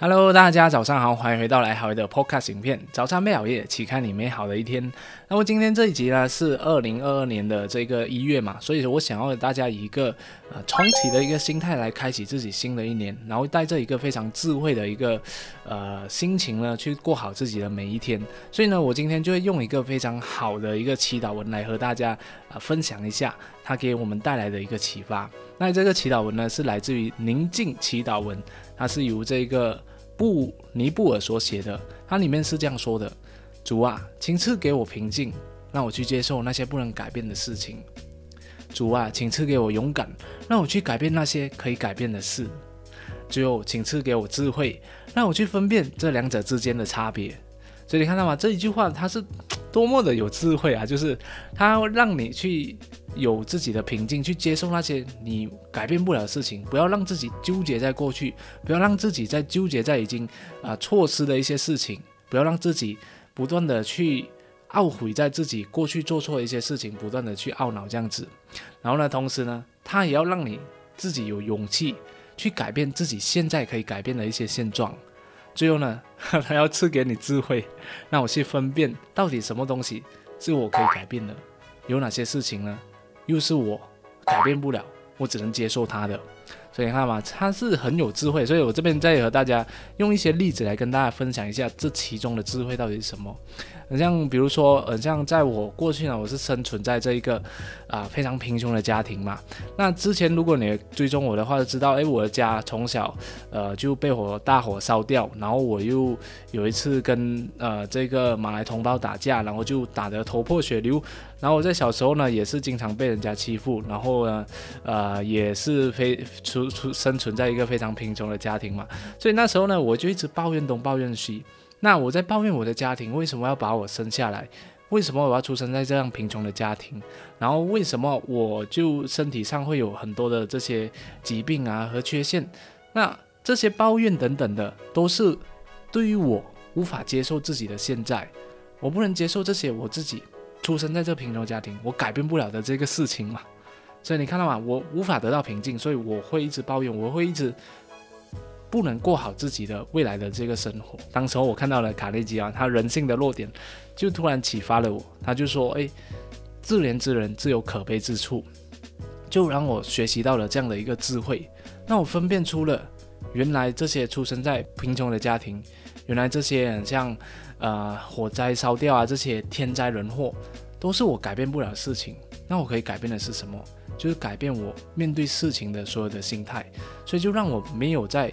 Hello，大家早上好，欢迎回到来好的 Podcast 影片。早餐美好夜，期看你美好的一天。那么今天这一集呢是二零二二年的这个一月嘛，所以我想要大家以一个呃重启的一个心态来开启自己新的一年，然后带着一个非常智慧的一个呃心情呢去过好自己的每一天。所以呢，我今天就会用一个非常好的一个祈祷文来和大家啊分享一下它给我们带来的一个启发。那这个祈祷文呢是来自于宁静祈祷文，它是由这个。布尼布尔所写的，它里面是这样说的：“主啊，请赐给我平静，让我去接受那些不能改变的事情。主啊，请赐给我勇敢，让我去改变那些可以改变的事。最后，请赐给我智慧，让我去分辨这两者之间的差别。”所以你看到吗？这一句话它是多么的有智慧啊！就是它让你去。有自己的平静，去接受那些你改变不了的事情，不要让自己纠结在过去，不要让自己在纠结在已经啊错失的一些事情，不要让自己不断的去懊悔在自己过去做错的一些事情，不断的去懊恼这样子。然后呢，同时呢，他也要让你自己有勇气去改变自己现在可以改变的一些现状。最后呢，他要赐给你智慧，让我去分辨到底什么东西是我可以改变的，有哪些事情呢？又是我改变不了，我只能接受他的，所以你看嘛，他是很有智慧，所以我这边再和大家用一些例子来跟大家分享一下这其中的智慧到底是什么。像比如说，呃，像在我过去呢，我是生存在这一个啊非常贫穷的家庭嘛。那之前如果你追踪我的话，就知道，哎，我的家从小呃就被火大火烧掉，然后我又有一次跟呃这个马来同胞打架，然后就打得头破血流。然后我在小时候呢，也是经常被人家欺负，然后呢，呃，也是非除出生存在一个非常贫穷的家庭嘛。所以那时候呢，我就一直抱怨东抱怨西。那我在抱怨我的家庭为什么要把我生下来？为什么我要出生在这样贫穷的家庭？然后为什么我就身体上会有很多的这些疾病啊和缺陷？那这些抱怨等等的，都是对于我无法接受自己的现在，我不能接受这些我自己出生在这贫穷家庭，我改变不了的这个事情嘛。所以你看到吗？我无法得到平静，所以我会一直抱怨，我会一直。不能过好自己的未来的这个生活。当时候我看到了卡内基啊，他人性的弱点，就突然启发了我。他就说：“哎，自怜之人自有可悲之处。”就让我学习到了这样的一个智慧，那我分辨出了原来这些出生在贫穷的家庭，原来这些像呃火灾烧掉啊这些天灾人祸，都是我改变不了的事情。那我可以改变的是什么？就是改变我面对事情的所有的心态。所以就让我没有在。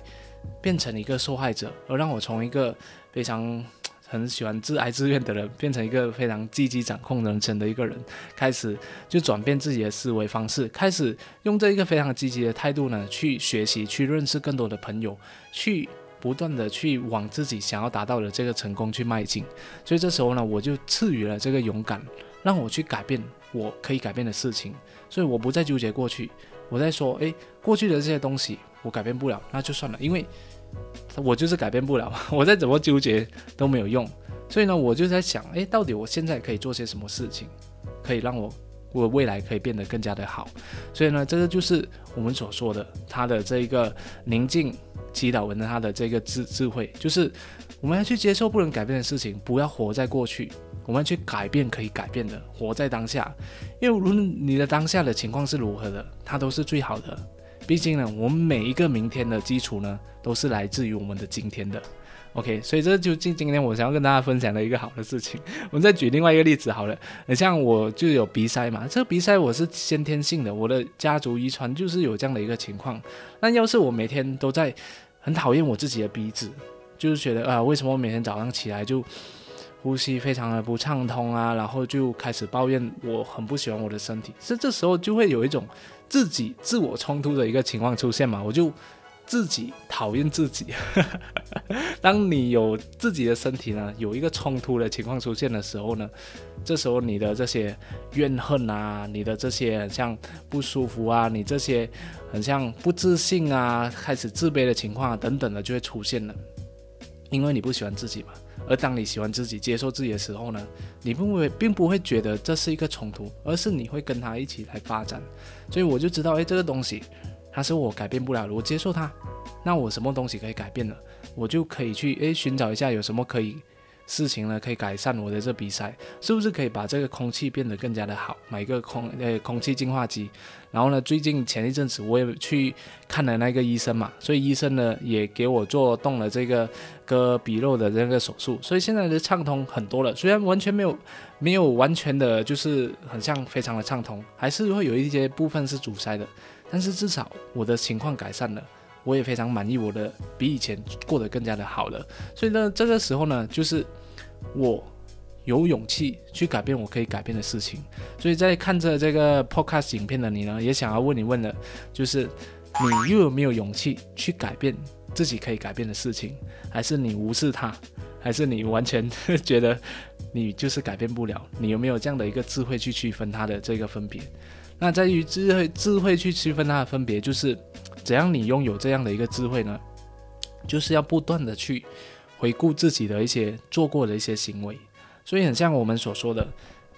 变成一个受害者，而让我从一个非常很喜欢自哀自怨的人，变成一个非常积极掌控人生的一个人，开始就转变自己的思维方式，开始用这一个非常积极的态度呢，去学习，去认识更多的朋友，去不断的去往自己想要达到的这个成功去迈进。所以这时候呢，我就赐予了这个勇敢，让我去改变我可以改变的事情。所以我不再纠结过去，我在说，诶，过去的这些东西。我改变不了，那就算了，因为我就是改变不了，我再怎么纠结都没有用。所以呢，我就在想，哎，到底我现在可以做些什么事情，可以让我我未来可以变得更加的好。所以呢，这个就是我们所说的他的这一个宁静祈祷文的他的这个智智慧，就是我们要去接受不能改变的事情，不要活在过去，我们去改变可以改变的，活在当下。因为无论你的当下的情况是如何的，它都是最好的。毕竟呢，我们每一个明天的基础呢，都是来自于我们的今天的。OK，所以这就今今天我想要跟大家分享的一个好的事情。我们再举另外一个例子好了，你像我就有鼻塞嘛，这个鼻塞我是先天性的，我的家族遗传就是有这样的一个情况。那要是我每天都在很讨厌我自己的鼻子，就是觉得啊，为什么我每天早上起来就呼吸非常的不畅通啊，然后就开始抱怨我很不喜欢我的身体，是这时候就会有一种。自己自我冲突的一个情况出现嘛，我就自己讨厌自己。当你有自己的身体呢，有一个冲突的情况出现的时候呢，这时候你的这些怨恨啊，你的这些像不舒服啊，你这些很像不自信啊，开始自卑的情况等等的就会出现了，因为你不喜欢自己嘛。而当你喜欢自己、接受自己的时候呢，你不会并不会觉得这是一个冲突，而是你会跟他一起来发展。所以我就知道，哎，这个东西它是我改变不了的，我接受它。那我什么东西可以改变的？我就可以去哎寻找一下有什么可以。事情呢，可以改善我的这比赛，是不是可以把这个空气变得更加的好？买一个空呃空气净化机，然后呢，最近前一阵子我也去看了那个医生嘛，所以医生呢也给我做动了这个割鼻肉的这个手术，所以现在的畅通很多了。虽然完全没有没有完全的，就是很像非常的畅通，还是会有一些部分是阻塞的，但是至少我的情况改善了。我也非常满意，我的比以前过得更加的好了。所以呢，这个时候呢，就是我有勇气去改变我可以改变的事情。所以在看着这个 podcast 影片的你呢，也想要问你问的，就是你又有没有勇气去改变自己可以改变的事情，还是你无视它，还是你完全 觉得你就是改变不了？你有没有这样的一个智慧去区分它的这个分别？那在于智慧智慧去区分它的分别，就是。怎样你拥有这样的一个智慧呢？就是要不断的去回顾自己的一些做过的一些行为，所以很像我们所说的，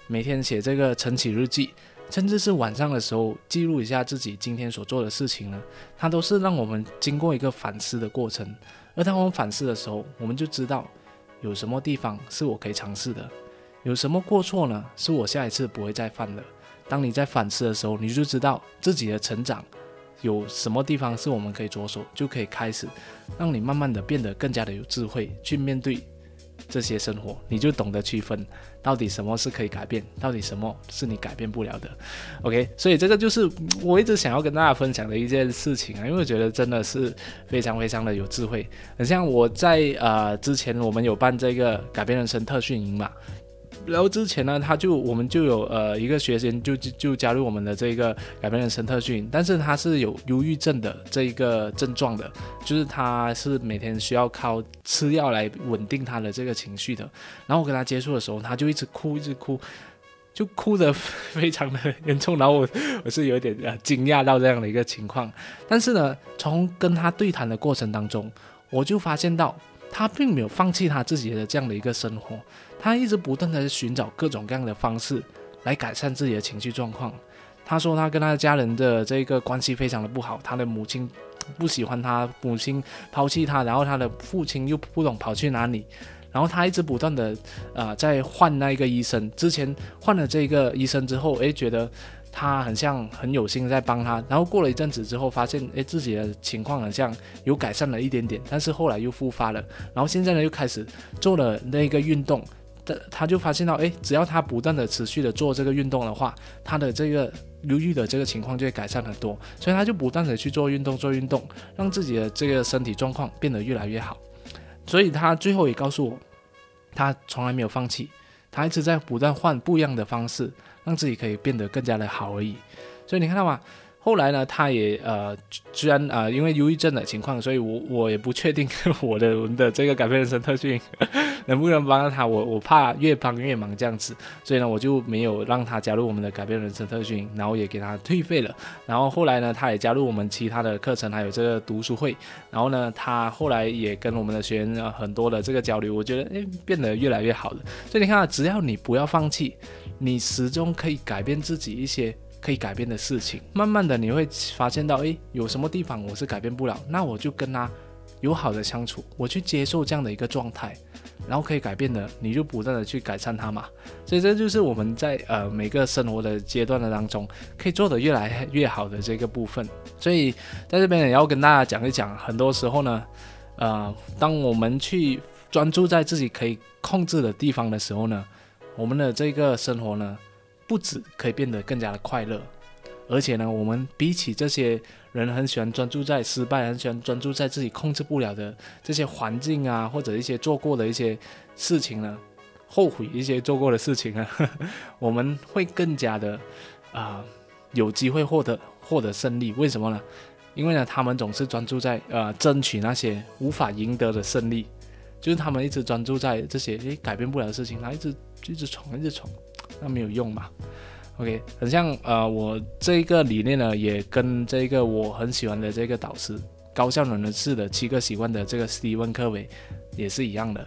每天写这个晨起日记，甚至是晚上的时候记录一下自己今天所做的事情呢，它都是让我们经过一个反思的过程。而当我们反思的时候，我们就知道有什么地方是我可以尝试的，有什么过错呢，是我下一次不会再犯的。当你在反思的时候，你就知道自己的成长。有什么地方是我们可以着手，就可以开始，让你慢慢的变得更加的有智慧，去面对这些生活，你就懂得区分到底什么是可以改变，到底什么是你改变不了的。OK，所以这个就是我一直想要跟大家分享的一件事情啊，因为我觉得真的是非常非常的有智慧。很像我在呃之前我们有办这个改变人生特训营嘛。然后之前呢，他就我们就有呃一个学生就就就加入我们的这个改变人生特训，但是他是有忧郁症的这一个症状的，就是他是每天需要靠吃药来稳定他的这个情绪的。然后我跟他接触的时候，他就一直哭，一直哭，就哭得非常的严重。然后我我是有点呃惊讶到这样的一个情况，但是呢，从跟他对谈的过程当中，我就发现到他并没有放弃他自己的这样的一个生活。他一直不断的寻找各种各样的方式来改善自己的情绪状况。他说他跟他的家人的这个关系非常的不好，他的母亲不喜欢他，母亲抛弃他，然后他的父亲又不懂跑去哪里，然后他一直不断的啊在换那个医生。之前换了这个医生之后，诶，觉得他很像很有心在帮他，然后过了一阵子之后，发现诶，自己的情况好像有改善了一点点，但是后来又复发了，然后现在呢又开始做了那个运动。他就发现到，哎，只要他不断的持续的做这个运动的话，他的这个忧郁的这个情况就会改善很多。所以他就不断的去做运动，做运动，让自己的这个身体状况变得越来越好。所以他最后也告诉我，他从来没有放弃，他一直在不断换不一样的方式，让自己可以变得更加的好而已。所以你看到吗？后来呢，他也呃，虽然啊，因为忧郁症的情况，所以我我也不确定 我的我的这个改变人生特训能不能帮到他，我我怕越帮越忙这样子，所以呢，我就没有让他加入我们的改变人生特训，然后也给他退费了。然后后来呢，他也加入我们其他的课程，还有这个读书会。然后呢，他后来也跟我们的学员很多的这个交流，我觉得诶，变得越来越好了。所以你看，只要你不要放弃，你始终可以改变自己一些。可以改变的事情，慢慢的你会发现到，诶，有什么地方我是改变不了，那我就跟他友好的相处，我去接受这样的一个状态，然后可以改变的，你就不断的去改善它嘛。所以这就是我们在呃每个生活的阶段的当中，可以做得越来越好的这个部分。所以在这边也要跟大家讲一讲，很多时候呢，呃，当我们去专注在自己可以控制的地方的时候呢，我们的这个生活呢。不止可以变得更加的快乐，而且呢，我们比起这些人很喜欢专注在失败，很喜欢专注在自己控制不了的这些环境啊，或者一些做过的一些事情呢，后悔一些做过的事情啊，我们会更加的啊有机会获得获得胜利。为什么呢？因为呢，他们总是专注在呃争取那些无法赢得的胜利，就是他们一直专注在这些诶改变不了的事情，他一直一直闯，一直闯。那没有用嘛？OK，很像呃，我这一个理念呢，也跟这个我很喜欢的这个导师高效能人士的七个习惯的这个史蒂文科维也是一样的。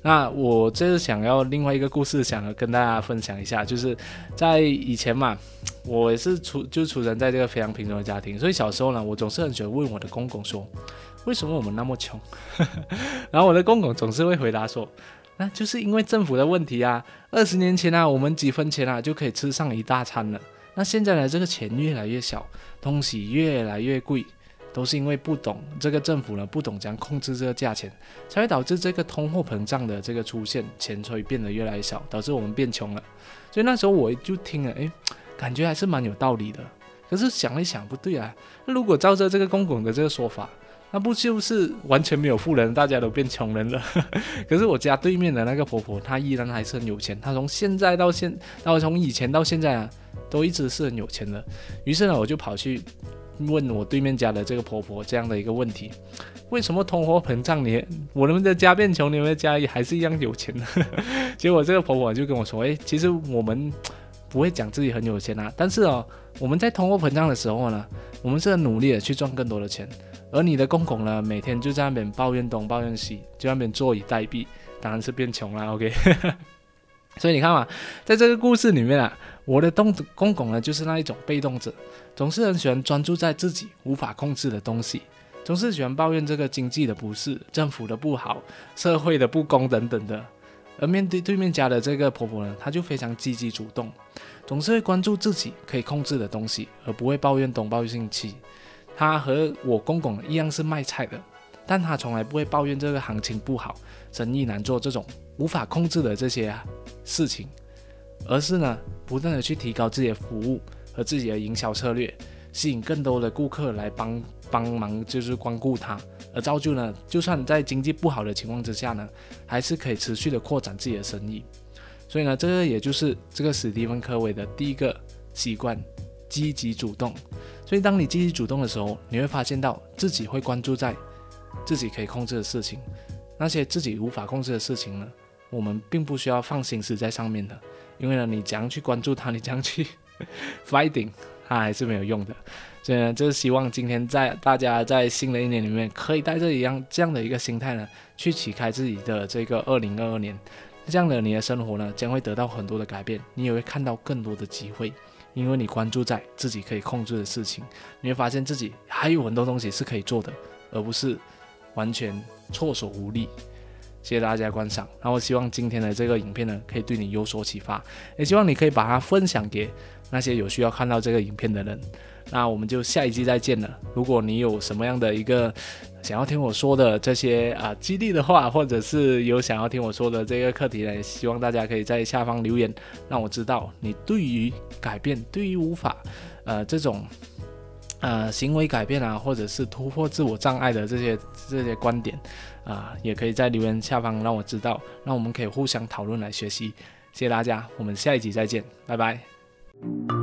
那我这是想要另外一个故事，想要跟大家分享一下，就是在以前嘛，我也是出就出生在这个非常贫穷的家庭，所以小时候呢，我总是很喜欢问我的公公说，为什么我们那么穷？然后我的公公总是会回答说，那就是因为政府的问题啊。二十年前啊，我们几分钱啊就可以吃上一大餐了。那现在呢，这个钱越来越小，东西越来越贵，都是因为不懂这个政府呢不懂怎样控制这个价钱，才会导致这个通货膨胀的这个出现，钱会变得越来越少，导致我们变穷了。所以那时候我就听了，诶，感觉还是蛮有道理的。可是想一想，不对啊，如果照着这个公公的这个说法，那不就是完全没有富人，大家都变穷人了？可是我家对面的那个婆婆，她依然还是很有钱。她从现在到现，然后从以前到现在啊，都一直是很有钱的。于是呢，我就跑去问我对面家的这个婆婆这样的一个问题：为什么通货膨胀，你我们的家变穷，你们的家也还是一样有钱呢？结果这个婆婆就跟我说：“诶，其实我们不会讲自己很有钱啊，但是哦，我们在通货膨胀的时候呢，我们是很努力的去赚更多的钱。”而你的公公呢，每天就在那边抱怨东抱怨西，就那边坐以待毙，当然是变穷了。OK，所以你看嘛，在这个故事里面啊，我的东公公呢，就是那一种被动者，总是很喜欢专注在自己无法控制的东西，总是喜欢抱怨这个经济的不是、政府的不好、社会的不公等等的。而面对对面家的这个婆婆呢，她就非常积极主动，总是会关注自己可以控制的东西，而不会抱怨东抱怨西。他和我公公一样是卖菜的，但他从来不会抱怨这个行情不好、生意难做这种无法控制的这些事情，而是呢不断的去提高自己的服务和自己的营销策略，吸引更多的顾客来帮帮忙，就是光顾他，而造就呢，就算在经济不好的情况之下呢，还是可以持续的扩展自己的生意。所以呢，这个也就是这个史蒂芬科维的第一个习惯：积极主动。所以，当你积极主动的时候，你会发现到自己会关注在自己可以控制的事情，那些自己无法控制的事情呢，我们并不需要放心思在上面的，因为呢，你怎样 去关注它，你怎样去 fighting，它还是没有用的。所以呢，就是希望今天在大家在新的一年里面，可以带着一样这样的一个心态呢，去启开自己的这个二零二二年，这样的你的生活呢，将会得到很多的改变，你也会看到更多的机会。因为你关注在自己可以控制的事情，你会发现自己还有很多东西是可以做的，而不是完全措手无力。谢谢大家观赏，然后希望今天的这个影片呢，可以对你有所启发，也希望你可以把它分享给那些有需要看到这个影片的人。那我们就下一集再见了。如果你有什么样的一个想要听我说的这些啊激励的话，或者是有想要听我说的这个课题呢，希望大家可以在下方留言，让我知道你对于改变、对于无法呃这种呃行为改变啊，或者是突破自我障碍的这些这些观点啊，也可以在留言下方让我知道，让我们可以互相讨论来学习。谢谢大家，我们下一集再见，拜拜。Thank you.